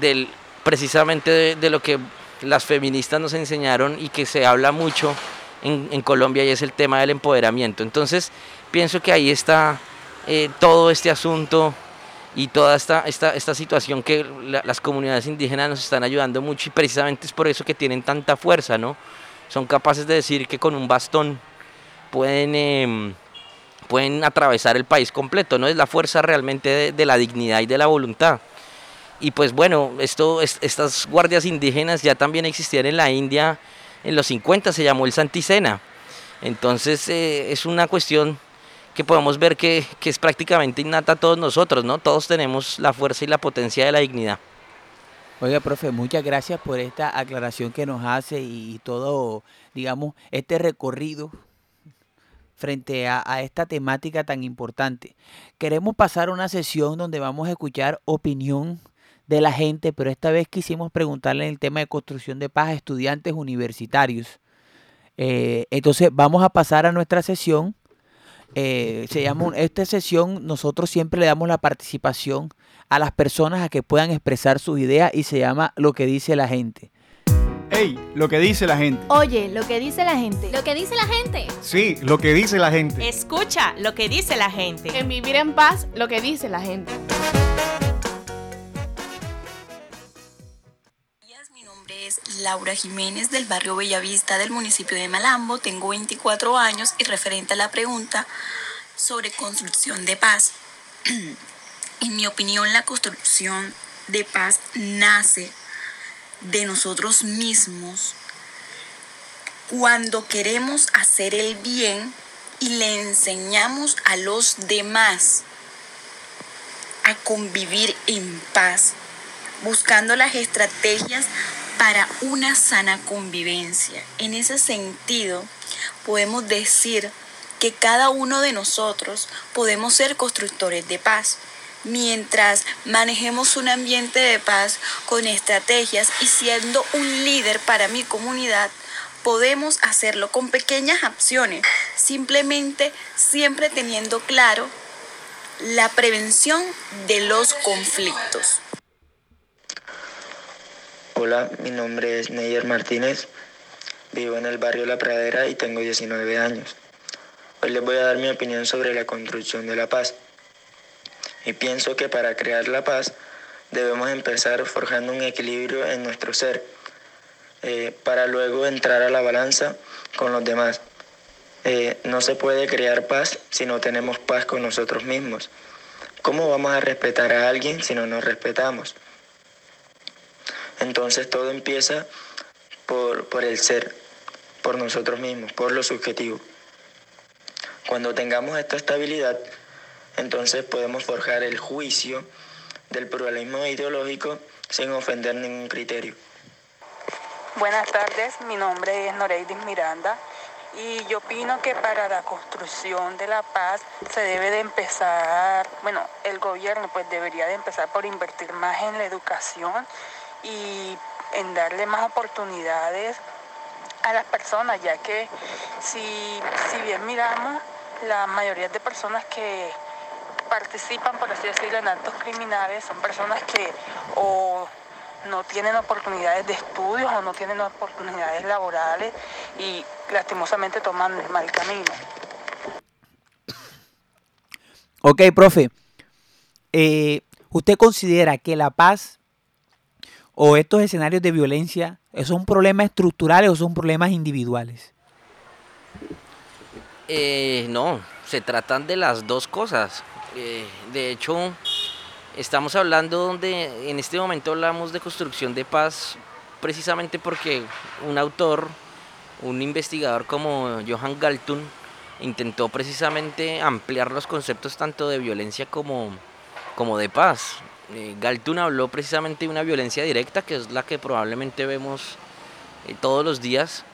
del, precisamente de, lo que las feministas nos enseñaron y que se habla mucho en, Colombia y es el tema del empoderamiento. Entonces, pienso que ahí está eh, todo este asunto y toda esta, esta, esta situación que la- las comunidades indígenas nos están ayudando mucho y precisamente es por eso que tienen tanta fuerza, ¿no? Son capaces de decir que con un bastón pueden, em, pueden atravesar el país completo, ¿no? Es la fuerza realmente de, la dignidad y de la voluntad. Y pues bueno, esto, es- estas guardias indígenas ya también existían en la India en los 50, se llamó el Santicena. Entonces eh, es una cuestión que podemos ver que, que es prácticamente innata a todos nosotros, ¿no? Todos tenemos la fuerza y la potencia de la dignidad. Oiga, profe, muchas gracias por esta aclaración que nos hace y todo, digamos, este recorrido frente a, esta temática tan importante. Queremos pasar una sesión donde vamos a escuchar opinión de la gente, pero esta vez quisimos preguntarle el tema de construcción de paz a estudiantes universitarios. Eh, entonces vamos a pasar a nuestra sesión. Eh, se llama esta sesión nosotros siempre le damos la participación a las personas a que puedan expresar sus ideas y se llama lo que dice la gente. Ey, lo que dice la gente. Oye, lo que dice la gente. Lo que dice la gente. Sí, lo que dice la gente. Escucha lo que dice la gente. En vivir en paz, lo que dice la gente. Mi nombre es Laura Jiménez del barrio Bellavista del municipio de Malambo. Tengo 24 años y referente a la pregunta sobre construcción de paz. [clears throat] en mi opinión, la construcción de paz nace de nosotros mismos cuando queremos hacer el bien y le enseñamos a los demás a convivir en paz, buscando las estrategias para una sana convivencia. En ese sentido, podemos decir que cada uno de nosotros podemos ser constructores de paz mientras manejemos un ambiente de paz con estrategias y siendo un líder para mi comunidad, podemos hacerlo con pequeñas acciones, simplemente siempre teniendo claro la prevención de los conflictos. Hola, mi nombre es Neyer Martínez, vivo en el barrio La Pradera y tengo 19 años. Hoy les voy a dar mi opinión sobre la construcción de la paz. Y pienso que para crear la paz debemos empezar forjando un equilibrio en nuestro ser, eh, para luego entrar a la balanza con los demás. Eh, no se puede crear paz si no tenemos paz con nosotros mismos. ¿Cómo vamos a respetar a alguien si no nos respetamos? Entonces todo empieza por, por el ser, por nosotros mismos, por lo subjetivo. Cuando tengamos esta estabilidad, entonces podemos forjar el juicio del pluralismo ideológico sin ofender ningún criterio. Buenas tardes, mi nombre es Noreidis Miranda y yo opino que para la construcción de la paz se debe de empezar, bueno, el gobierno pues debería de empezar por invertir más en la educación y en darle más oportunidades a las personas, ya que si, si bien miramos, la mayoría de personas que participan, por así decirlo, en actos criminales son personas que o no tienen oportunidades de estudios o no tienen oportunidades laborales y lastimosamente toman el mal camino. Ok, profe. eh, ¿usted considera que la paz o estos escenarios de violencia son problemas estructurales o son problemas individuales? Eh, no, se tratan de las dos cosas. Eh, de hecho, estamos hablando donde en este momento hablamos de construcción de paz precisamente porque un autor, un investigador como Johan Galtung, intentó precisamente ampliar los conceptos tanto de violencia como, como de paz. Eh, habló precisamente de una violencia directa, que es la que probablemente vemos eh, todos los días.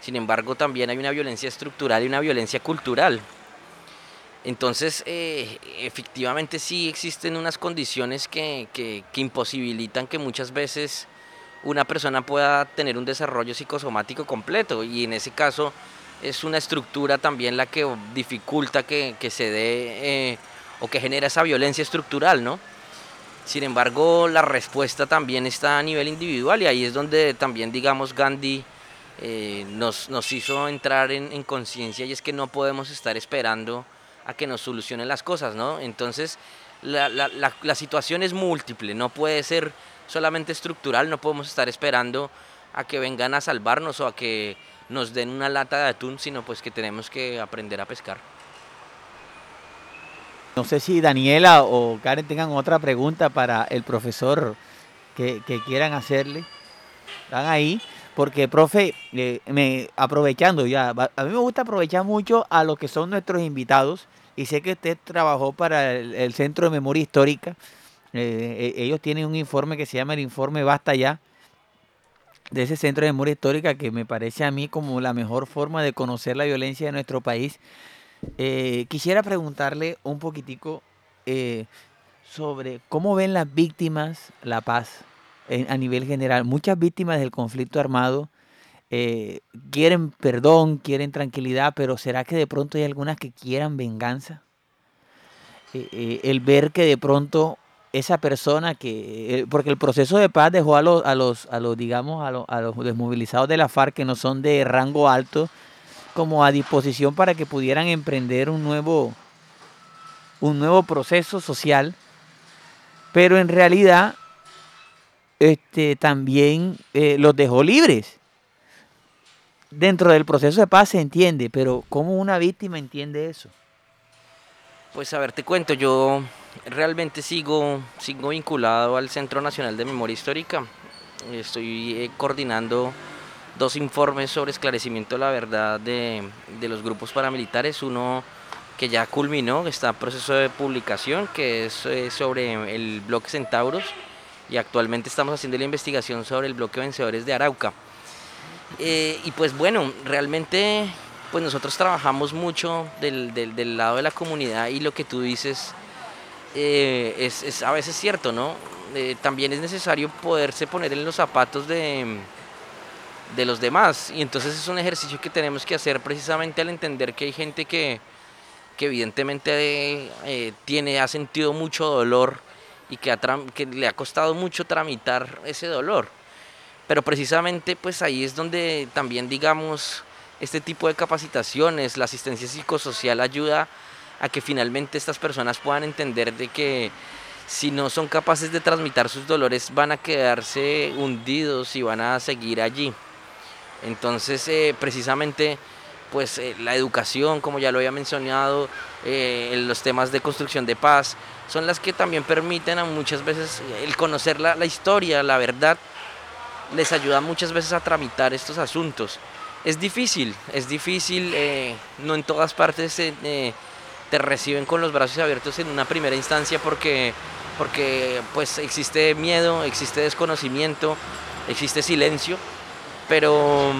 Sin embargo, también hay una violencia estructural y una violencia cultural. Entonces, eh, efectivamente sí existen unas condiciones que, que, que imposibilitan que muchas veces una persona pueda tener un desarrollo psicosomático completo y en ese caso es una estructura también la que dificulta que, que se dé eh, o que genera esa violencia estructural, ¿no? Sin embargo, la respuesta también está a nivel individual y ahí es donde también, digamos, Gandhi eh, nos, nos, hizo entrar en, en conciencia y es que no podemos estar esperando a que nos solucionen las cosas, ¿no? Entonces, la, la, la, situación es múltiple, no puede ser solamente estructural, no podemos estar esperando a que vengan a salvarnos o a que nos den una lata de atún, sino pues que tenemos que aprender a pescar. No sé si Daniela o Karen tengan otra pregunta para el profesor que, que quieran hacerle. Están ahí, porque profe, eh, me, aprovechando ya, a mí me gusta aprovechar mucho a los que son nuestros invitados y sé que usted trabajó para el, Centro de Memoria Histórica. Eh, ellos tienen un informe que se llama el informe Basta Ya, de ese Centro de Memoria Histórica que me parece a mí como la mejor forma de conocer la violencia de nuestro país. Eh, quisiera preguntarle un poquitico eh, sobre cómo ven las víctimas la paz a nivel general. Muchas víctimas del conflicto armado eh, quieren perdón, quieren tranquilidad, pero ¿será que de pronto hay algunas que quieran venganza? el ver que de pronto esa persona que, porque el proceso de paz dejó a los, a los, a los digamos, a los, a los desmovilizados de la FARC que no son de rango alto, como a disposición para que pudieran emprender un nuevo, un nuevo proceso social, pero en realidad este, también eh, los dejó libres. Dentro del proceso de paz se entiende, pero ¿cómo una víctima entiende eso? Pues a ver, te cuento, yo realmente sigo, sigo vinculado al Centro Nacional de Memoria Histórica. Estoy eh, coordinando dos informes sobre esclarecimiento de la verdad de, de, los grupos paramilitares. Uno que ya culminó, está en proceso de publicación, que es eh, sobre el bloque Centauros. Y actualmente estamos haciendo la investigación sobre el bloque Vencedores de Arauca. Eh, y pues bueno, realmente pues nosotros trabajamos mucho del, del, lado de la comunidad y lo que tú dices eh, es, es, a veces cierto, ¿no? Eh, también es necesario poderse poner en los zapatos de, de los demás y entonces es un ejercicio que tenemos que hacer precisamente al entender que hay gente que, que evidentemente tiene, ha sentido mucho dolor y que, que le ha costado mucho tramitar ese dolor. Pero precisamente pues ahí es donde también digamos este tipo de capacitaciones, la asistencia psicosocial ayuda a que finalmente estas personas puedan entender de que si no son capaces de transmitir sus dolores van a quedarse hundidos y van a seguir allí. Entonces, eh, precisamente, pues eh, la educación, como ya lo había mencionado, eh, los temas de construcción de paz, son las que también permiten a muchas veces el conocer la, historia, la verdad, les ayuda muchas veces a tramitar estos asuntos. Es difícil, es difícil, eh, no en todas partes eh, te reciben con los brazos abiertos en una primera instancia porque, porque pues existe miedo, existe desconocimiento, existe silencio, pero,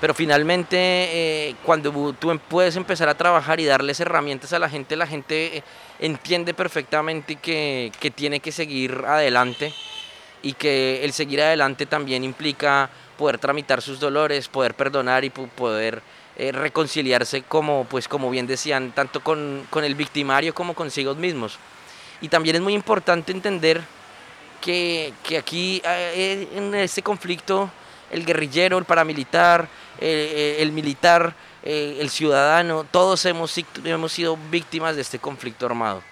pero finalmente eh, cuando tú em, puedes empezar a trabajar y darles herramientas a la gente, la gente entiende perfectamente que, que tiene que seguir adelante y que el seguir adelante también implica poder tramitar sus dolores, poder perdonar y poder eh, reconciliarse como, pues como bien decían, tanto con, con, el victimario como consigo mismos. Y también es muy importante entender que, que aquí eh, en este conflicto el guerrillero, el paramilitar, eh, el militar, el ciudadano, todos hemos, hemos sido víctimas de este conflicto armado.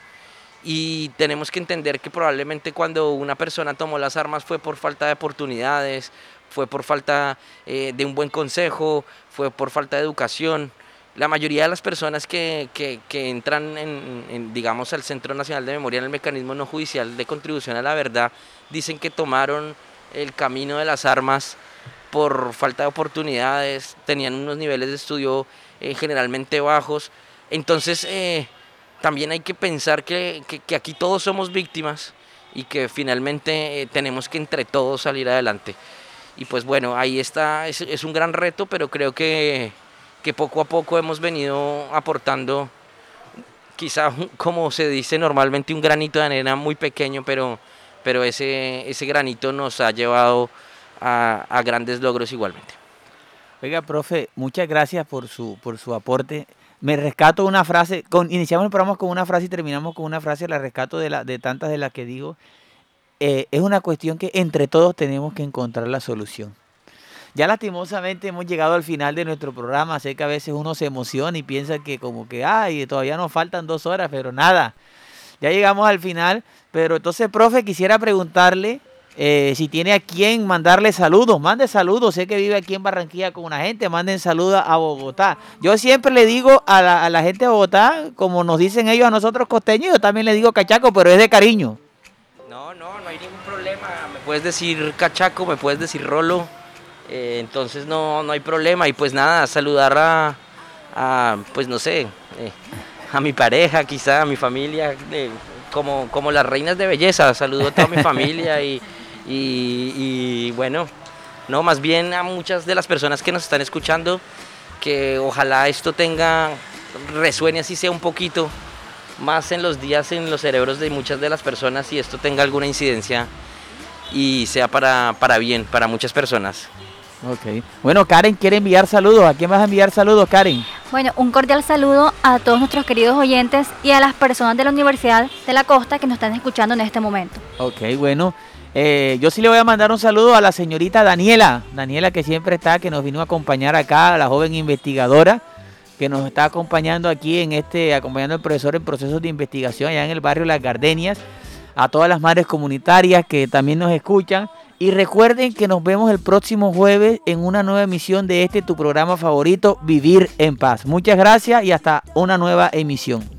y tenemos que entender que probablemente cuando una persona tomó las armas fue por falta de oportunidades, fue por falta eh, de un buen consejo, fue por falta de educación. La mayoría de las personas que, que- que entran en, en, digamos, al Centro Nacional de Memoria en el mecanismo no judicial de contribución a la verdad dicen que tomaron el camino de las armas por falta de oportunidades, tenían unos niveles de estudio eh, generalmente bajos. Entonces, eh, también hay que pensar que, que- que aquí todos somos víctimas y que finalmente eh, tenemos que entre todos salir adelante. Y pues bueno, ahí está, es, es un gran reto, pero creo que, que poco a poco hemos venido aportando, quizá como se dice normalmente, un granito de arena muy pequeño, pero, pero ese, ese granito nos ha llevado a, a grandes logros igualmente. Oiga, profe, muchas gracias por su, por su aporte. Me rescato una frase, con, iniciamos el programa con una frase y terminamos con una frase, la rescato de, la, de tantas de las que digo. Eh, es una cuestión que entre todos tenemos que encontrar la solución. Ya lastimosamente hemos llegado al final de nuestro programa, sé que a veces uno se emociona y piensa que como que, ay, todavía nos faltan dos horas, pero nada, ya llegamos al final. Pero entonces, profe, quisiera preguntarle eh, si tiene a quién mandarle saludos. Mande saludos, sé que vive aquí en Barranquilla con una gente, manden saludos a Bogotá. Yo siempre le digo a la, a la gente de Bogotá, como nos dicen ellos a nosotros costeños, yo también le digo cachaco, pero es de cariño. No, no, no hay ningún problema. Me puedes decir cachaco, me puedes decir rolo. eh, entonces no, no hay problema. Y pues nada, saludar a, a, pues no sé, eh, a mi pareja, quizá, a mi familia, como, como las reinas de belleza. Saludo a toda mi [laughs] familia y, y, y, bueno, no, más bien a muchas de las personas que nos están escuchando, que ojalá esto tenga, resuene así sea un poquito más en los días en los cerebros de muchas de las personas y esto tenga alguna incidencia y sea para, para bien, para muchas personas. Ok. Bueno, Karen quiere enviar saludos. ¿A quién vas a enviar saludos, Karen? Bueno, un cordial saludo a todos nuestros queridos oyentes y a las personas de la Universidad de la Costa que nos están escuchando en este momento. Ok, bueno. Eh, yo sí le voy a mandar un saludo a la señorita Daniela. Daniela que siempre está, que nos vino a acompañar acá, la joven investigadora que nos está acompañando aquí en este, acompañando al profesor en procesos de investigación allá en el barrio Las Gardenias. A todas las madres comunitarias que también nos escuchan. Y recuerden que nos vemos el próximo jueves en una nueva emisión de este tu programa favorito, Vivir en Paz. Muchas gracias y hasta una nueva emisión.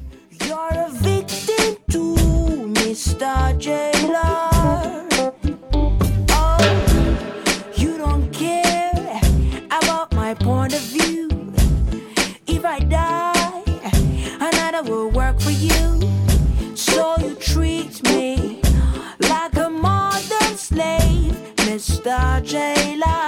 Mr. J. Light.